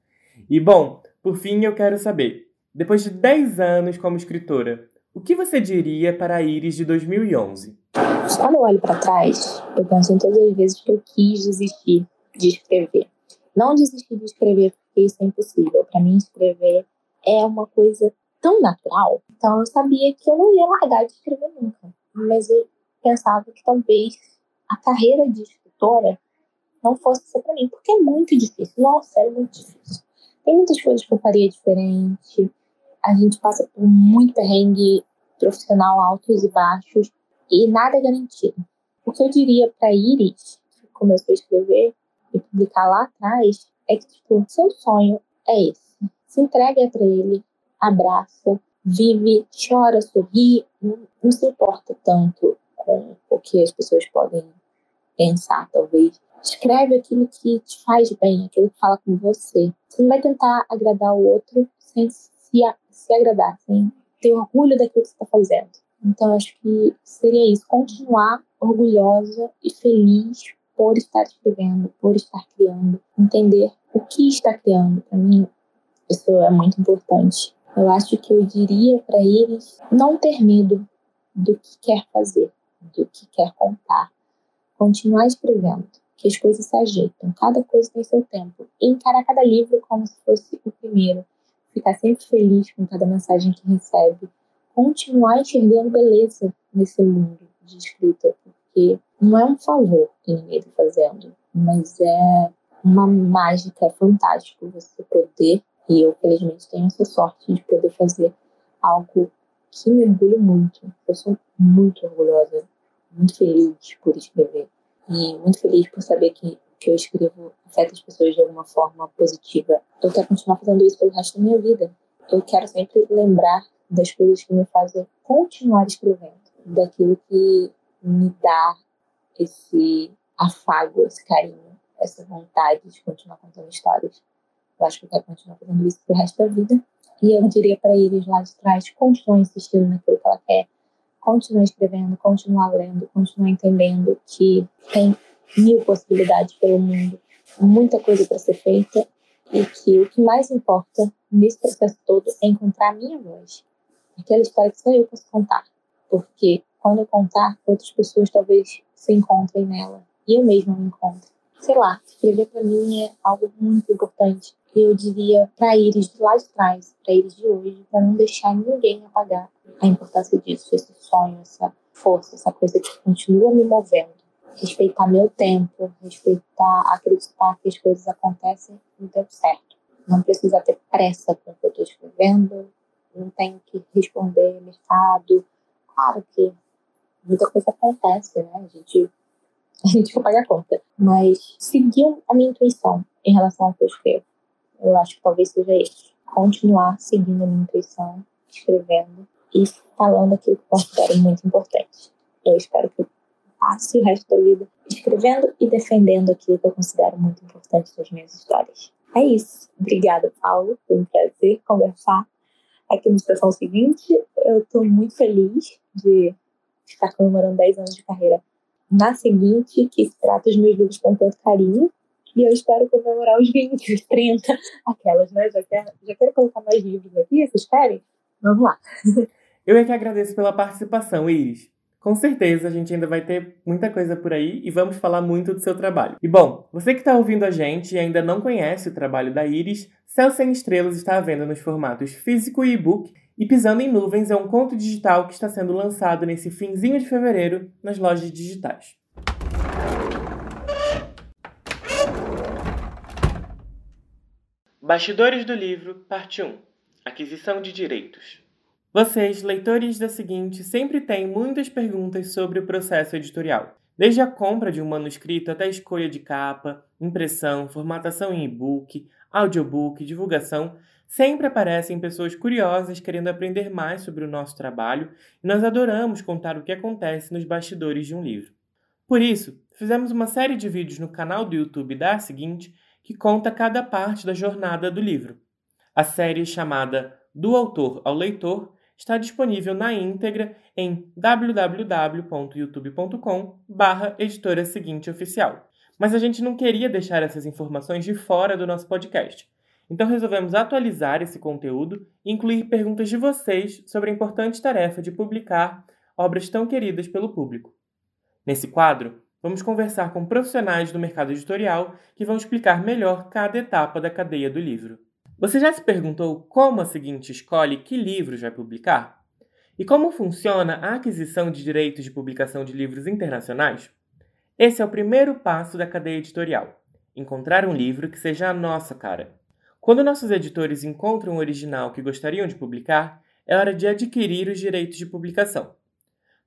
E bom, por fim eu quero saber, depois de 10 anos como escritora, o que você diria para a Iris de 2011? Quando eu olho para trás, eu penso em todas as vezes que eu quis desistir de escrever. Não desistir de escrever porque isso é impossível. Para mim, escrever é uma coisa tão natural. Então, eu sabia que eu não ia largar de escrever nunca. Mas eu pensava que talvez a carreira de escritora não fosse ser para mim, porque é muito difícil. Nossa, é muito difícil. Tem muitas coisas que eu faria diferente. A gente passa por muito perrengue profissional, altos e baixos, e nada é garantido. O que eu diria para Iris, que começou a escrever e publicar lá atrás, é que tipo, seu sonho é esse. Se entrega para ele, abraça, vive, chora, sorri, não, não se importa tanto com o que as pessoas podem pensar, talvez. Escreve aquilo que te faz bem, aquilo que fala com você. Você não vai tentar agradar o outro sem se, se agradar, sem ter orgulho daquilo que você está fazendo. Então, acho que seria isso, continuar orgulhosa e feliz por estar escrevendo, por estar criando, entender o que está criando. Para mim, isso é muito importante. Eu acho que eu diria para eles não ter medo do que quer fazer, do que quer contar. Continuar escrevendo, que as coisas se ajeitam, cada coisa tem seu tempo. E encarar cada livro como se fosse o primeiro. Ficar sempre feliz com cada mensagem que recebe. Continuar enxergando beleza nesse mundo de escrita, porque não é um favor que ninguém está fazendo, mas é uma mágica, é fantástico você poder, e eu felizmente tenho essa sorte de poder fazer algo que me orgulho muito. Eu sou muito orgulhosa, muito feliz por escrever e muito feliz por saber que que eu escrevo afeta as pessoas de alguma forma positiva. Eu quero continuar fazendo isso pelo resto da minha vida. Eu quero sempre lembrar das coisas que me fazem continuar escrevendo, daquilo que me dá esse afago, esse carinho, essa vontade de continuar contando histórias. Eu acho que eu quero continuar fazendo isso pro resto da vida. E eu diria para eles lá de trás, continuar insistindo naquilo que ela quer, continuar escrevendo, continuar lendo, continuar entendendo que tem mil possibilidades pelo mundo, muita coisa para ser feita e que o que mais importa nesse processo todo é encontrar a minha voz. Aquela história que só eu posso contar. Porque quando eu contar, outras pessoas talvez se encontrem nela e eu mesma me encontro. Sei lá, escrever para mim é algo muito importante. Eu diria para eles de lá de trás, para eles de hoje, para não deixar ninguém apagar a importância disso, esse sonho, essa força, essa coisa que continua me movendo. Respeitar meu tempo, respeitar, acreditar que as coisas acontecem no tempo certo. Não precisa ter pressa com o que eu estou escrevendo, não tenho que responder mercado. Claro que muita coisa acontece, né? A gente, a gente vai a conta. Mas seguir a minha intuição em relação ao que eu escrevo, eu acho que talvez seja isso. Continuar seguindo a minha intuição, escrevendo e falando aquilo que considero muito importante. Eu espero que passe o resto da vida escrevendo e defendendo aquilo que eu considero muito importante nas minhas histórias. É isso. Obrigada, Paulo. Foi um prazer conversar aqui no Estação Seguinte. Eu estou muito feliz de estar comemorando 10 anos de carreira na seguinte, que trata os meus livros com tanto carinho. E eu espero comemorar os 20, os 30, aquelas, né? Já quero, já quero colocar mais livros aqui, vocês querem? Vamos lá. Eu é que agradeço pela participação, Iris. Com certeza a gente ainda vai ter muita coisa por aí e vamos falar muito do seu trabalho. E bom, você que está ouvindo a gente e ainda não conhece o trabalho da Iris, Céu Sem Estrelas está à venda nos formatos físico e e-book e Pisando em Nuvens é um conto digital que está sendo lançado nesse finzinho de fevereiro nas lojas digitais. Bastidores do livro, parte 1 Aquisição de direitos. Vocês, leitores da seguinte, sempre têm muitas perguntas sobre o processo editorial. Desde a compra de um manuscrito até a escolha de capa, impressão, formatação em e-book, audiobook, divulgação, sempre aparecem pessoas curiosas querendo aprender mais sobre o nosso trabalho e nós adoramos contar o que acontece nos bastidores de um livro. Por isso, fizemos uma série de vídeos no canal do YouTube da seguinte que conta cada parte da jornada do livro. A série chamada Do Autor ao Leitor está disponível na íntegra em www.youtube.com/barra editora seguinte oficial. Mas a gente não queria deixar essas informações de fora do nosso podcast. Então resolvemos atualizar esse conteúdo e incluir perguntas de vocês sobre a importante tarefa de publicar obras tão queridas pelo público. Nesse quadro, vamos conversar com profissionais do mercado editorial que vão explicar melhor cada etapa da cadeia do livro. Você já se perguntou como a seguinte escolhe que livros vai publicar? E como funciona a aquisição de direitos de publicação de livros internacionais? Esse é o primeiro passo da cadeia editorial: encontrar um livro que seja a nossa cara. Quando nossos editores encontram um original que gostariam de publicar, é hora de adquirir os direitos de publicação.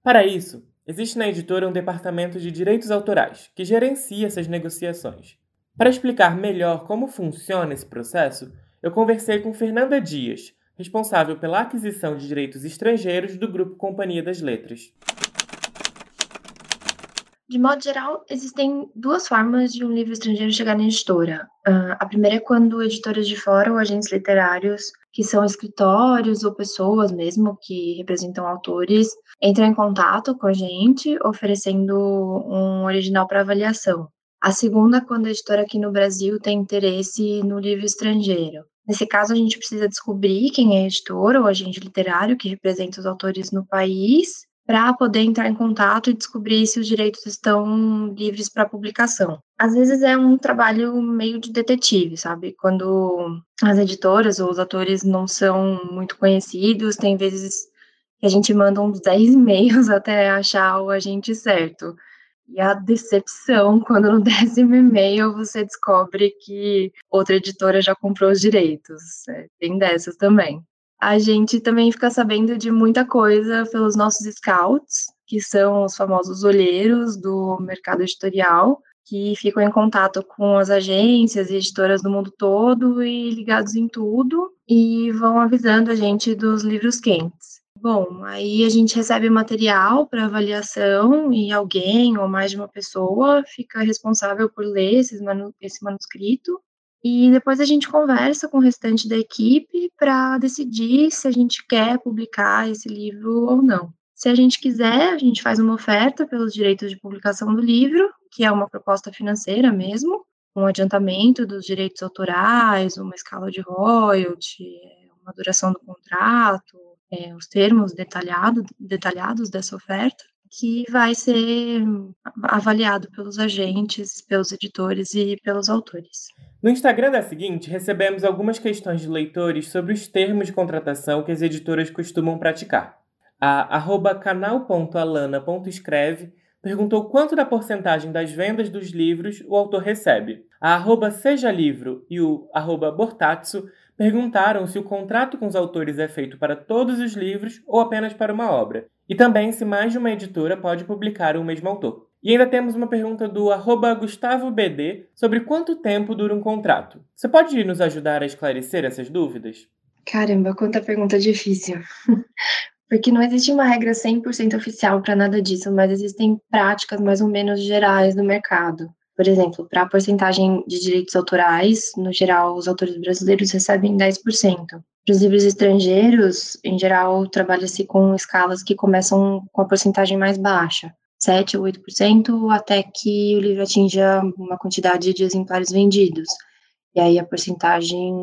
Para isso, existe na editora um departamento de direitos autorais, que gerencia essas negociações. Para explicar melhor como funciona esse processo, eu conversei com Fernanda Dias, responsável pela aquisição de direitos estrangeiros do Grupo Companhia das Letras. De modo geral, existem duas formas de um livro estrangeiro chegar na editora. Uh, a primeira é quando editoras de fora ou agentes literários, que são escritórios ou pessoas mesmo que representam autores, entram em contato com a gente oferecendo um original para avaliação. A segunda, quando a editora aqui no Brasil tem interesse no livro estrangeiro. Nesse caso, a gente precisa descobrir quem é editor ou agente literário que representa os autores no país para poder entrar em contato e descobrir se os direitos estão livres para publicação. Às vezes é um trabalho meio de detetive, sabe? Quando as editoras ou os autores não são muito conhecidos, tem vezes que a gente manda uns 10 e-mails até achar o agente certo. E a decepção quando no décimo e-mail você descobre que outra editora já comprou os direitos. É, tem dessas também a gente também fica sabendo de muita coisa pelos nossos scouts, que são os famosos olheiros do mercado editorial, que ficam em contato com as agências e editoras do mundo todo e ligados em tudo e vão avisando a gente dos livros quentes. Bom, aí a gente recebe material para avaliação e alguém ou mais de uma pessoa fica responsável por ler esse manuscrito e depois a gente conversa com o restante da equipe para decidir se a gente quer publicar esse livro ou não. Se a gente quiser, a gente faz uma oferta pelos direitos de publicação do livro, que é uma proposta financeira mesmo, um adiantamento dos direitos autorais, uma escala de royalty, uma duração do contrato, é, os termos detalhado, detalhados dessa oferta, que vai ser avaliado pelos agentes, pelos editores e pelos autores. No Instagram da seguinte, recebemos algumas questões de leitores sobre os termos de contratação que as editoras costumam praticar. A canal.alana.escreve perguntou quanto da porcentagem das vendas dos livros o autor recebe. A arroba Seja Livro e o arroba Bortatsu perguntaram se o contrato com os autores é feito para todos os livros ou apenas para uma obra, e também se mais de uma editora pode publicar o mesmo autor. E ainda temos uma pergunta do GustavoBD sobre quanto tempo dura um contrato. Você pode nos ajudar a esclarecer essas dúvidas? Caramba, quanta pergunta difícil. Porque não existe uma regra 100% oficial para nada disso, mas existem práticas mais ou menos gerais do mercado. Por exemplo, para a porcentagem de direitos autorais, no geral, os autores brasileiros recebem 10%. Para os livros estrangeiros, em geral, trabalha-se com escalas que começam com a porcentagem mais baixa. 7 ou 8%, até que o livro atinja uma quantidade de exemplares vendidos. E aí a porcentagem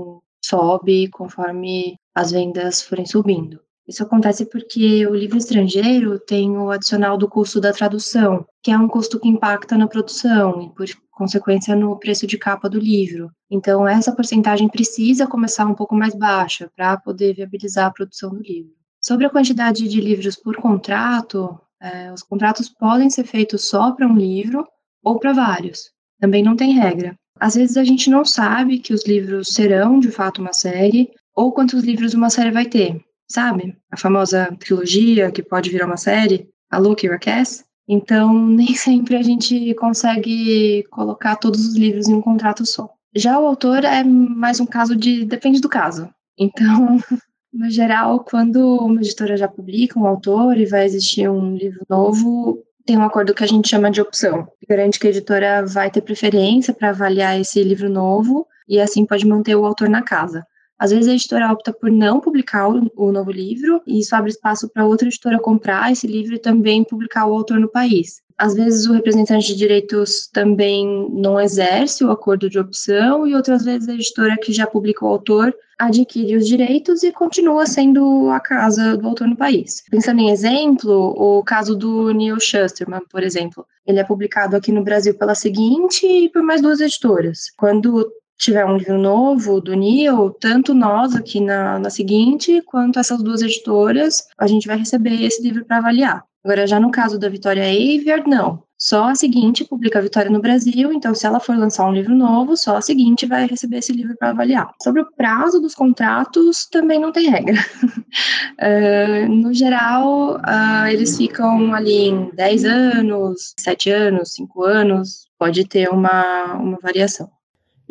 sobe conforme as vendas forem subindo. Isso acontece porque o livro estrangeiro tem o adicional do custo da tradução, que é um custo que impacta na produção e, por consequência, no preço de capa do livro. Então, essa porcentagem precisa começar um pouco mais baixa para poder viabilizar a produção do livro. Sobre a quantidade de livros por contrato, é, os contratos podem ser feitos só para um livro ou para vários. Também não tem regra. Às vezes a gente não sabe que os livros serão de fato uma série ou quantos livros uma série vai ter, sabe? A famosa trilogia que pode virar uma série, a Loki e a Cass. Então, nem sempre a gente consegue colocar todos os livros em um contrato só. Já o autor é mais um caso de depende do caso. Então, No geral, quando uma editora já publica um autor e vai existir um livro novo, tem um acordo que a gente chama de opção. Garante que a editora vai ter preferência para avaliar esse livro novo e assim pode manter o autor na casa. Às vezes a editora opta por não publicar o, novo livro, e isso abre espaço para outra editora comprar esse livro e também publicar o autor no país. Às vezes o representante de direitos também não exerce o acordo de opção, e outras vezes a editora que já publica o autor adquire os direitos e continua sendo a casa do autor no país. Pensando em exemplo, o caso do Neil Shusterman, por exemplo. Ele é publicado aqui no Brasil pela seguinte e por mais duas editoras. Quando tiver um livro novo do Neil, tanto nós aqui na, na seguinte, quanto essas duas editoras, a gente vai receber esse livro para avaliar. Agora, já no caso da Vitória Aviar, não. Só a seguinte publica a Vitória no Brasil, então se ela for lançar um livro novo, só a seguinte vai receber esse livro para avaliar. Sobre o prazo dos contratos, também não tem regra. uh, no geral, uh, eles ficam ali em 10 anos, 7 anos, 5 anos, pode ter uma, uma variação.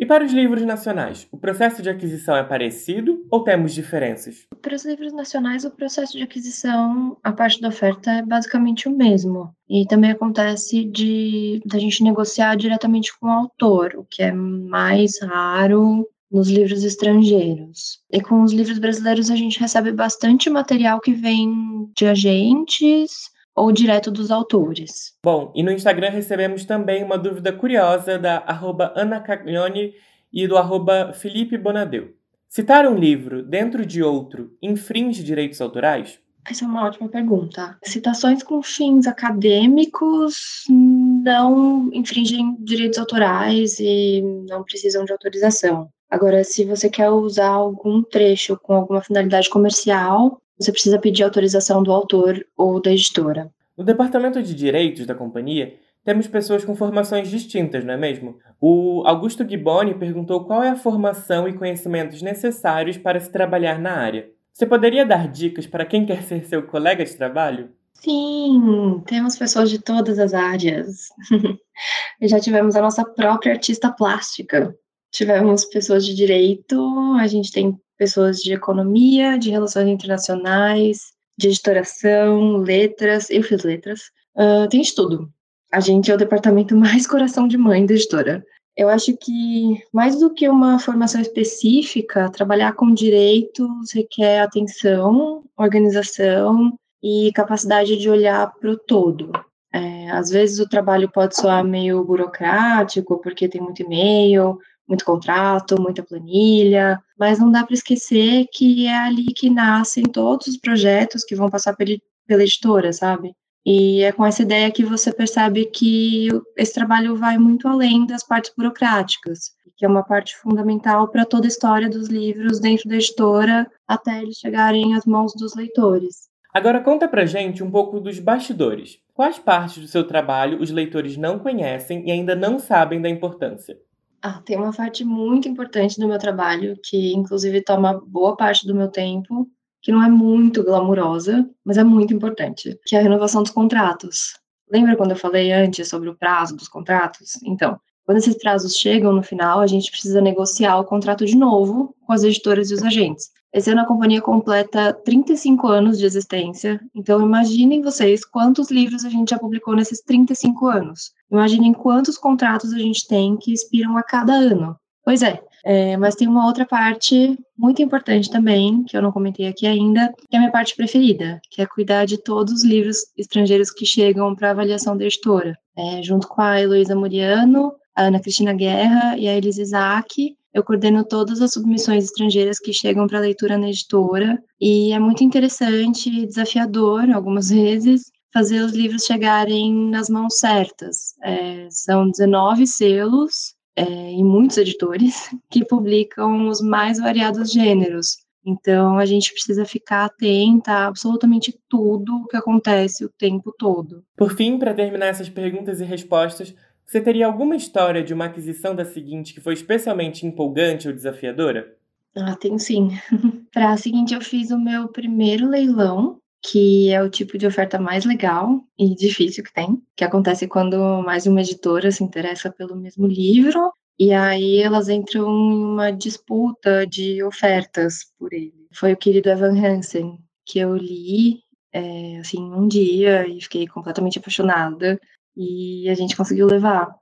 E para os livros nacionais, o processo de aquisição é parecido ou temos diferenças? Para os livros nacionais, o processo de aquisição, a parte da oferta é basicamente o mesmo. E também acontece de da gente negociar diretamente com o autor, o que é mais raro nos livros estrangeiros. E com os livros brasileiros a gente recebe bastante material que vem de agentes ou direto dos autores. Bom, e no Instagram recebemos também uma dúvida curiosa da arroba Ana Caglione e do arroba Felipe Bonadeu. Citar um livro dentro de outro infringe direitos autorais? Essa é uma ótima pergunta. Citações com fins acadêmicos não infringem direitos autorais e não precisam de autorização. Agora, se você quer usar algum trecho com alguma finalidade comercial, você precisa pedir autorização do autor ou da editora. No departamento de direitos da companhia, temos pessoas com formações distintas, não é mesmo? O Augusto Giboni perguntou qual é a formação e conhecimentos necessários para se trabalhar na área. Você poderia dar dicas para quem quer ser seu colega de trabalho? Sim, temos pessoas de todas as áreas. Já tivemos a nossa própria artista plástica. Tivemos pessoas de direito, a gente tem pessoas de economia, de relações internacionais, de editoração, letras. Eu fiz letras. Uh, tem de tudo. A gente é o departamento mais coração de mãe da editora. Eu acho que, mais do que uma formação específica, trabalhar com direitos requer atenção, organização e capacidade de olhar para o todo. É, às vezes o trabalho pode soar meio burocrático, porque tem muito e-mail, muito contrato, muita planilha, mas não dá para esquecer que é ali que nascem todos os projetos que vão passar pela editora, sabe? E é com essa ideia que você percebe que esse trabalho vai muito além das partes burocráticas, que é uma parte fundamental para toda a história dos livros dentro da editora até eles chegarem às mãos dos leitores. Agora conta pra gente um pouco dos bastidores. Quais partes do seu trabalho os leitores não conhecem e ainda não sabem da importância? Ah, tem uma parte muito importante do meu trabalho, que inclusive toma boa parte do meu tempo, que não é muito glamurosa, mas é muito importante, que é a renovação dos contratos. Lembra quando eu falei antes sobre o prazo dos contratos? Então, quando esses prazos chegam no final, a gente precisa negociar o contrato de novo com as editoras e os agentes. Esse ano a companhia completa 35 anos de existência, então imaginem vocês quantos livros a gente já publicou nesses 35 anos. Imaginem quantos contratos a gente tem que expiram a cada ano. Pois é, é, mas tem uma outra parte muito importante também, que eu não comentei aqui ainda, que é a minha parte preferida, que é cuidar de todos os livros estrangeiros que chegam para avaliação da editora. É, junto com a Heloísa Muriano, a Ana Cristina Guerra e a Elisa Isaac, eu coordeno todas as submissões estrangeiras que chegam para leitura na editora e é muito interessante e desafiador, algumas vezes, fazer os livros chegarem nas mãos certas. É, são 19 selos é, e muitos editores que publicam os mais variados gêneros. Então, a gente precisa ficar atenta a absolutamente tudo o que acontece o tempo todo. Por fim, para terminar essas perguntas e respostas, você teria alguma história de uma aquisição da seguinte que foi especialmente empolgante ou desafiadora? Ah, tenho sim. Para a seguinte, eu fiz o meu primeiro leilão, que é o tipo de oferta mais legal e difícil que tem, que acontece quando mais uma editora se interessa pelo mesmo livro e aí elas entram em uma disputa de ofertas por ele. Foi o querido Evan Hansen que eu li é, assim um dia e fiquei completamente apaixonada e a gente conseguiu levar.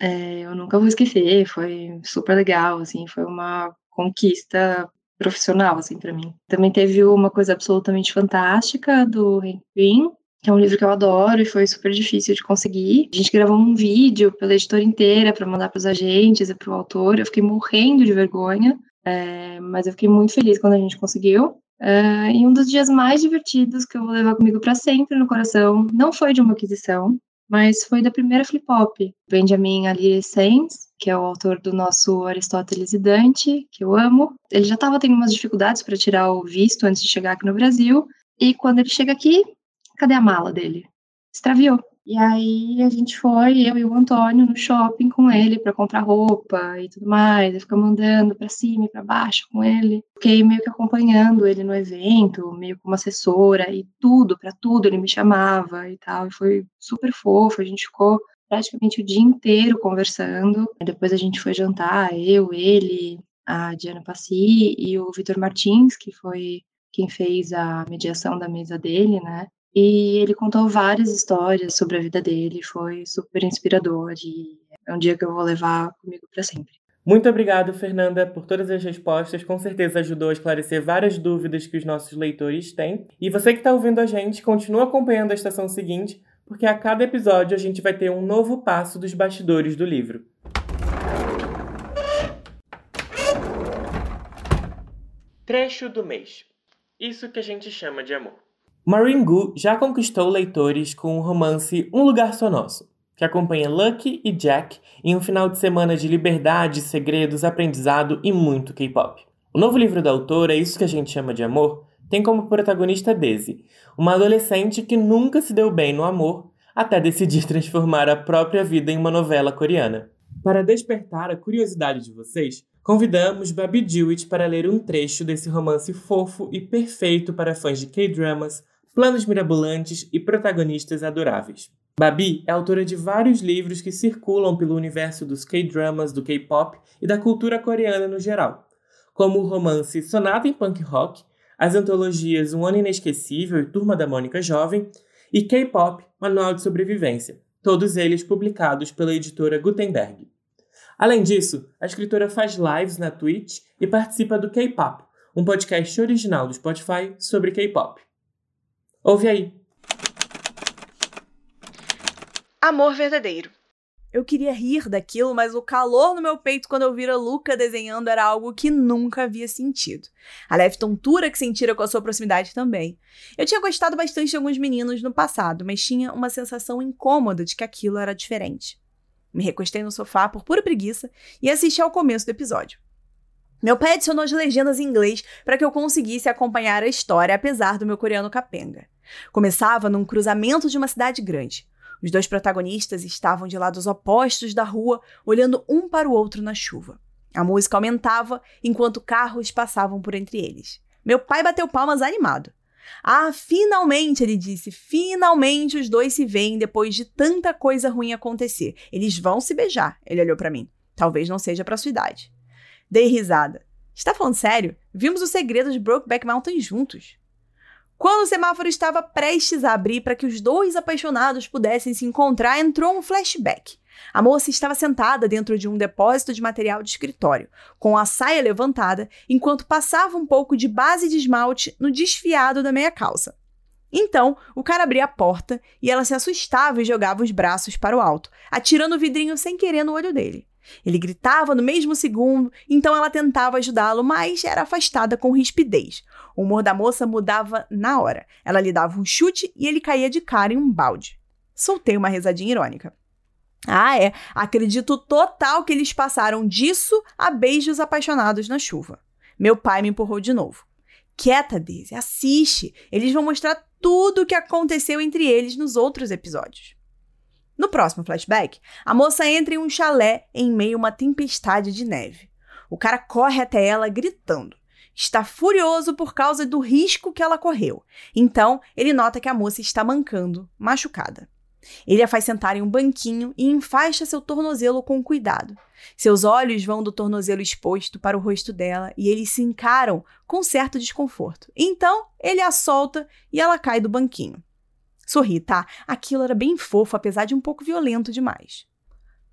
É, eu nunca vou esquecer, foi super legal, assim, foi uma conquista profissional, assim, para mim. Também teve uma coisa absolutamente fantástica do Hank Green, que é um livro que eu adoro e foi super difícil de conseguir. A gente gravou um vídeo pela editora inteira para mandar para os agentes e para o autor. Eu fiquei morrendo de vergonha, é, mas eu fiquei muito feliz quando a gente conseguiu. É, e um dos dias mais divertidos que eu vou levar comigo para sempre no coração não foi de uma aquisição, mas foi da primeira flip-hop. Benjamin Ali Sainz, que é o autor do nosso Aristóteles e Dante, que eu amo. Ele já estava tendo umas dificuldades para tirar o visto antes de chegar aqui no Brasil, e quando ele chega aqui, cadê a mala dele? Extraviou. E aí a gente foi, eu e o Antônio, no shopping com ele para comprar roupa e tudo mais. Eu ficamos andando para cima e para baixo com ele. Fiquei meio que acompanhando ele no evento, meio como assessora e tudo, para tudo ele me chamava e tal. E foi super fofo, a gente ficou praticamente o dia inteiro conversando. Depois a gente foi jantar, eu, ele, a Diana Passi e o Vitor Martins, que foi quem fez a mediação da mesa dele, né? E ele contou várias histórias sobre a vida dele, foi super inspirador e é um dia que eu vou levar comigo para sempre. Muito obrigado, Fernanda, por todas as respostas. Com certeza ajudou a esclarecer várias dúvidas que os nossos leitores têm. E você que está ouvindo a gente, continua acompanhando a estação seguinte, porque a cada episódio a gente vai ter um novo passo dos bastidores do livro. Trecho do mês. Isso que a gente chama de amor. Maringu já conquistou leitores com o romance Um Lugar Só Nosso, que acompanha Lucky e Jack em um final de semana de liberdade, segredos, aprendizado e muito K-pop. O novo livro da autora, Isso que a gente chama de amor, tem como protagonista Daisy, uma adolescente que nunca se deu bem no amor até decidir transformar a própria vida em uma novela coreana. Para despertar a curiosidade de vocês, convidamos Babi Dewitt para ler um trecho desse romance fofo e perfeito para fãs de K-dramas, planos mirabolantes e protagonistas adoráveis. Babi é autora de vários livros que circulam pelo universo dos K-dramas, do K-pop e da cultura coreana no geral, como o romance Sonata em Punk Rock, as antologias Um Ano Inesquecível e Turma da Mônica Jovem e K-pop Manual de Sobrevivência, todos eles publicados pela editora Gutenberg. Além disso, a escritora faz lives na Twitch e participa do K-pop, um podcast original do Spotify sobre K-pop. Ouve aí. Amor verdadeiro. Eu queria rir daquilo, mas o calor no meu peito quando eu vira Luca desenhando era algo que nunca havia sentido. A leve tontura que sentira com a sua proximidade também. Eu tinha gostado bastante de alguns meninos no passado, mas tinha uma sensação incômoda de que aquilo era diferente. Me recostei no sofá por pura preguiça e assisti ao começo do episódio. Meu pai adicionou as legendas em inglês para que eu conseguisse acompanhar a história, apesar do meu coreano capenga. Começava num cruzamento de uma cidade grande. Os dois protagonistas estavam de lados opostos da rua, olhando um para o outro na chuva. A música aumentava enquanto carros passavam por entre eles. Meu pai bateu palmas animado. Ah, finalmente, ele disse, finalmente os dois se veem depois de tanta coisa ruim acontecer. Eles vão se beijar. Ele olhou para mim. Talvez não seja para sua idade. Dei risada. Está falando sério? Vimos o segredo de Brokeback Mountain juntos. Quando o semáforo estava prestes a abrir para que os dois apaixonados pudessem se encontrar, entrou um flashback. A moça estava sentada dentro de um depósito de material de escritório, com a saia levantada, enquanto passava um pouco de base de esmalte no desfiado da meia calça. Então, o cara abria a porta e ela se assustava e jogava os braços para o alto, atirando o vidrinho sem querer no olho dele. Ele gritava no mesmo segundo, então ela tentava ajudá-lo, mas era afastada com rispidez. O humor da moça mudava na hora. Ela lhe dava um chute e ele caía de cara em um balde. Soltei uma risadinha irônica. Ah, é. Acredito total que eles passaram disso a beijos apaixonados na chuva. Meu pai me empurrou de novo. Quieta, Daisy, assiste. Eles vão mostrar tudo o que aconteceu entre eles nos outros episódios. No próximo flashback, a moça entra em um chalé em meio a uma tempestade de neve. O cara corre até ela gritando. Está furioso por causa do risco que ela correu. Então, ele nota que a moça está mancando, machucada. Ele a faz sentar em um banquinho e enfaixa seu tornozelo com cuidado. Seus olhos vão do tornozelo exposto para o rosto dela e eles se encaram com certo desconforto. Então, ele a solta e ela cai do banquinho. Sorri, tá? Aquilo era bem fofo, apesar de um pouco violento demais.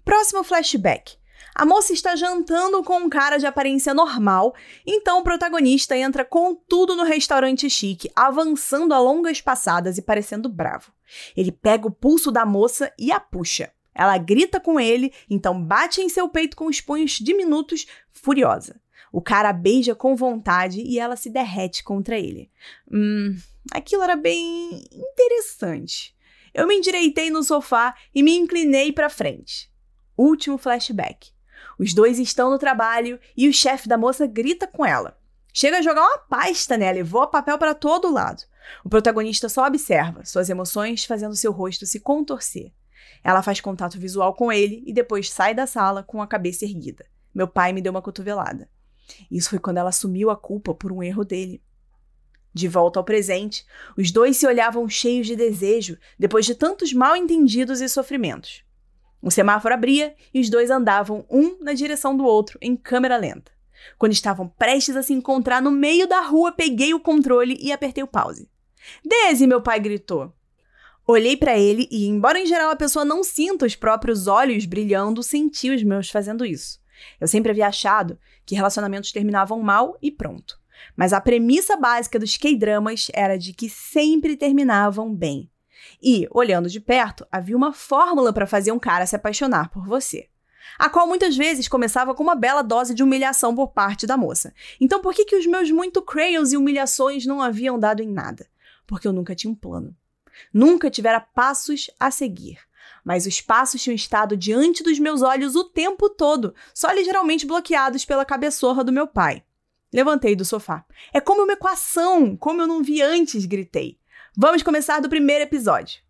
Próximo flashback. A moça está jantando com um cara de aparência normal, então o protagonista entra com tudo no restaurante chique, avançando a longas passadas e parecendo bravo. Ele pega o pulso da moça e a puxa. Ela grita com ele, então bate em seu peito com os punhos diminutos, furiosa. O cara beija com vontade e ela se derrete contra ele. Hum, aquilo era bem interessante. Eu me endireitei no sofá e me inclinei para frente. Último flashback. Os dois estão no trabalho e o chefe da moça grita com ela. Chega a jogar uma pasta nela e voa papel para todo lado. O protagonista só observa, suas emoções fazendo seu rosto se contorcer. Ela faz contato visual com ele e depois sai da sala com a cabeça erguida. Meu pai me deu uma cotovelada. Isso foi quando ela assumiu a culpa por um erro dele. De volta ao presente, os dois se olhavam cheios de desejo depois de tantos mal entendidos e sofrimentos. O semáforo abria e os dois andavam um na direção do outro em câmera lenta. Quando estavam prestes a se encontrar no meio da rua, peguei o controle e apertei o pause. Desi, meu pai gritou. Olhei para ele e, embora em geral a pessoa não sinta os próprios olhos brilhando, senti os meus fazendo isso. Eu sempre havia achado que relacionamentos terminavam mal e pronto. Mas a premissa básica dos K-dramas era de que sempre terminavam bem. E, olhando de perto, havia uma fórmula para fazer um cara se apaixonar por você. A qual muitas vezes começava com uma bela dose de humilhação por parte da moça. Então por que, que os meus muito crayons e humilhações não haviam dado em nada? Porque eu nunca tinha um plano. Nunca tivera passos a seguir. Mas os passos tinham estado diante dos meus olhos o tempo todo, só ligeiramente bloqueados pela cabeçorra do meu pai. Levantei do sofá. É como uma equação, como eu não vi antes, gritei. Vamos começar do primeiro episódio.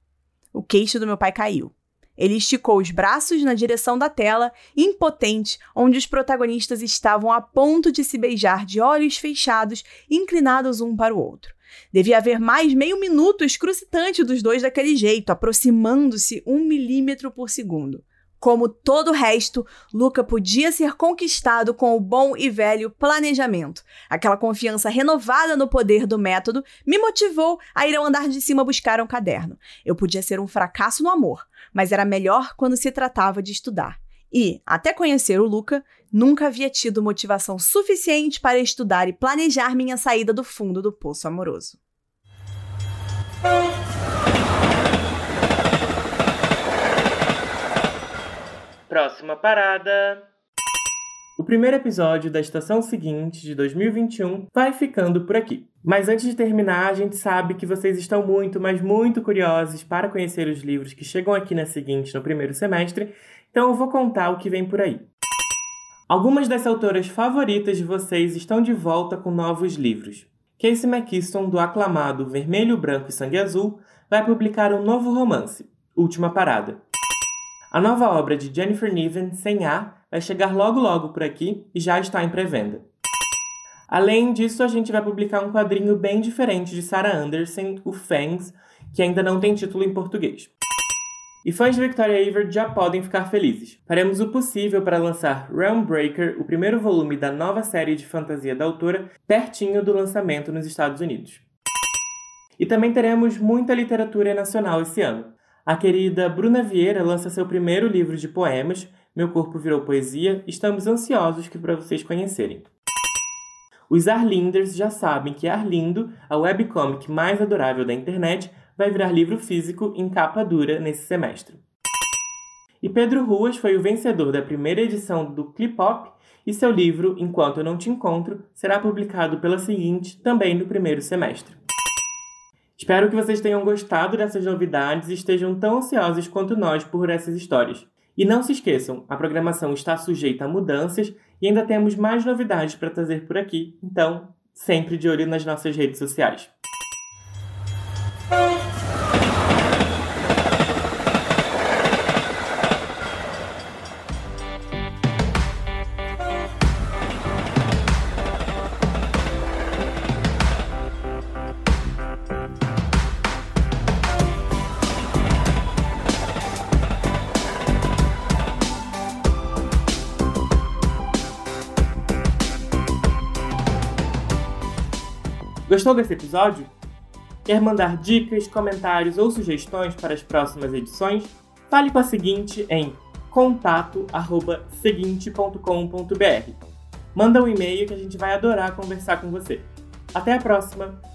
O queixo do meu pai caiu. Ele esticou os braços na direção da tela, impotente, onde os protagonistas estavam a ponto de se beijar de olhos fechados, inclinados um para o outro. Devia haver mais meio minuto excrucitante dos dois daquele jeito, aproximando-se um milímetro por segundo. Como todo o resto, Luca podia ser conquistado com o bom e velho planejamento. Aquela confiança renovada no poder do método me motivou a ir ao andar de cima buscar um caderno. Eu podia ser um fracasso no amor, mas era melhor quando se tratava de estudar. E, até conhecer o Luca, nunca havia tido motivação suficiente para estudar e planejar minha saída do fundo do poço amoroso. Próxima parada. O primeiro episódio da estação seguinte, de 2021, vai ficando por aqui. Mas antes de terminar, a gente sabe que vocês estão muito, mas muito curiosos para conhecer os livros que chegam aqui na seguinte no primeiro semestre, então eu vou contar o que vem por aí. Algumas das autoras favoritas de vocês estão de volta com novos livros. Casey McKiston, do aclamado Vermelho, Branco e Sangue Azul, vai publicar um novo romance, Última Parada. A nova obra de Jennifer Niven, Sem A, vai chegar logo logo por aqui e já está em pré-venda. Além disso, a gente vai publicar um quadrinho bem diferente de Sarah Anderson, o Fangs, que ainda não tem título em português. E fãs de Victoria Aveyard já podem ficar felizes. Faremos o possível para lançar Realmbreaker, o primeiro volume da nova série de fantasia da autora, pertinho do lançamento nos Estados Unidos. E também teremos muita literatura nacional esse ano. A querida Bruna Vieira lança seu primeiro livro de poemas, Meu Corpo Virou Poesia, estamos ansiosos para vocês conhecerem. Os Arlinders já sabem que Arlindo, a webcomic mais adorável da internet, vai virar livro físico em capa dura nesse semestre. E Pedro Ruas foi o vencedor da primeira edição do Clipop e seu livro Enquanto Eu Não Te Encontro será publicado pela seguinte também no primeiro semestre. Espero que vocês tenham gostado dessas novidades e estejam tão ansiosos quanto nós por essas histórias. E não se esqueçam, a programação está sujeita a mudanças e ainda temos mais novidades para trazer por aqui, então sempre de olho nas nossas redes sociais. Gostou desse episódio? Quer mandar dicas, comentários ou sugestões para as próximas edições? Fale com a seguinte em contato@seguinte.com.br. Manda um e-mail que a gente vai adorar conversar com você. Até a próxima!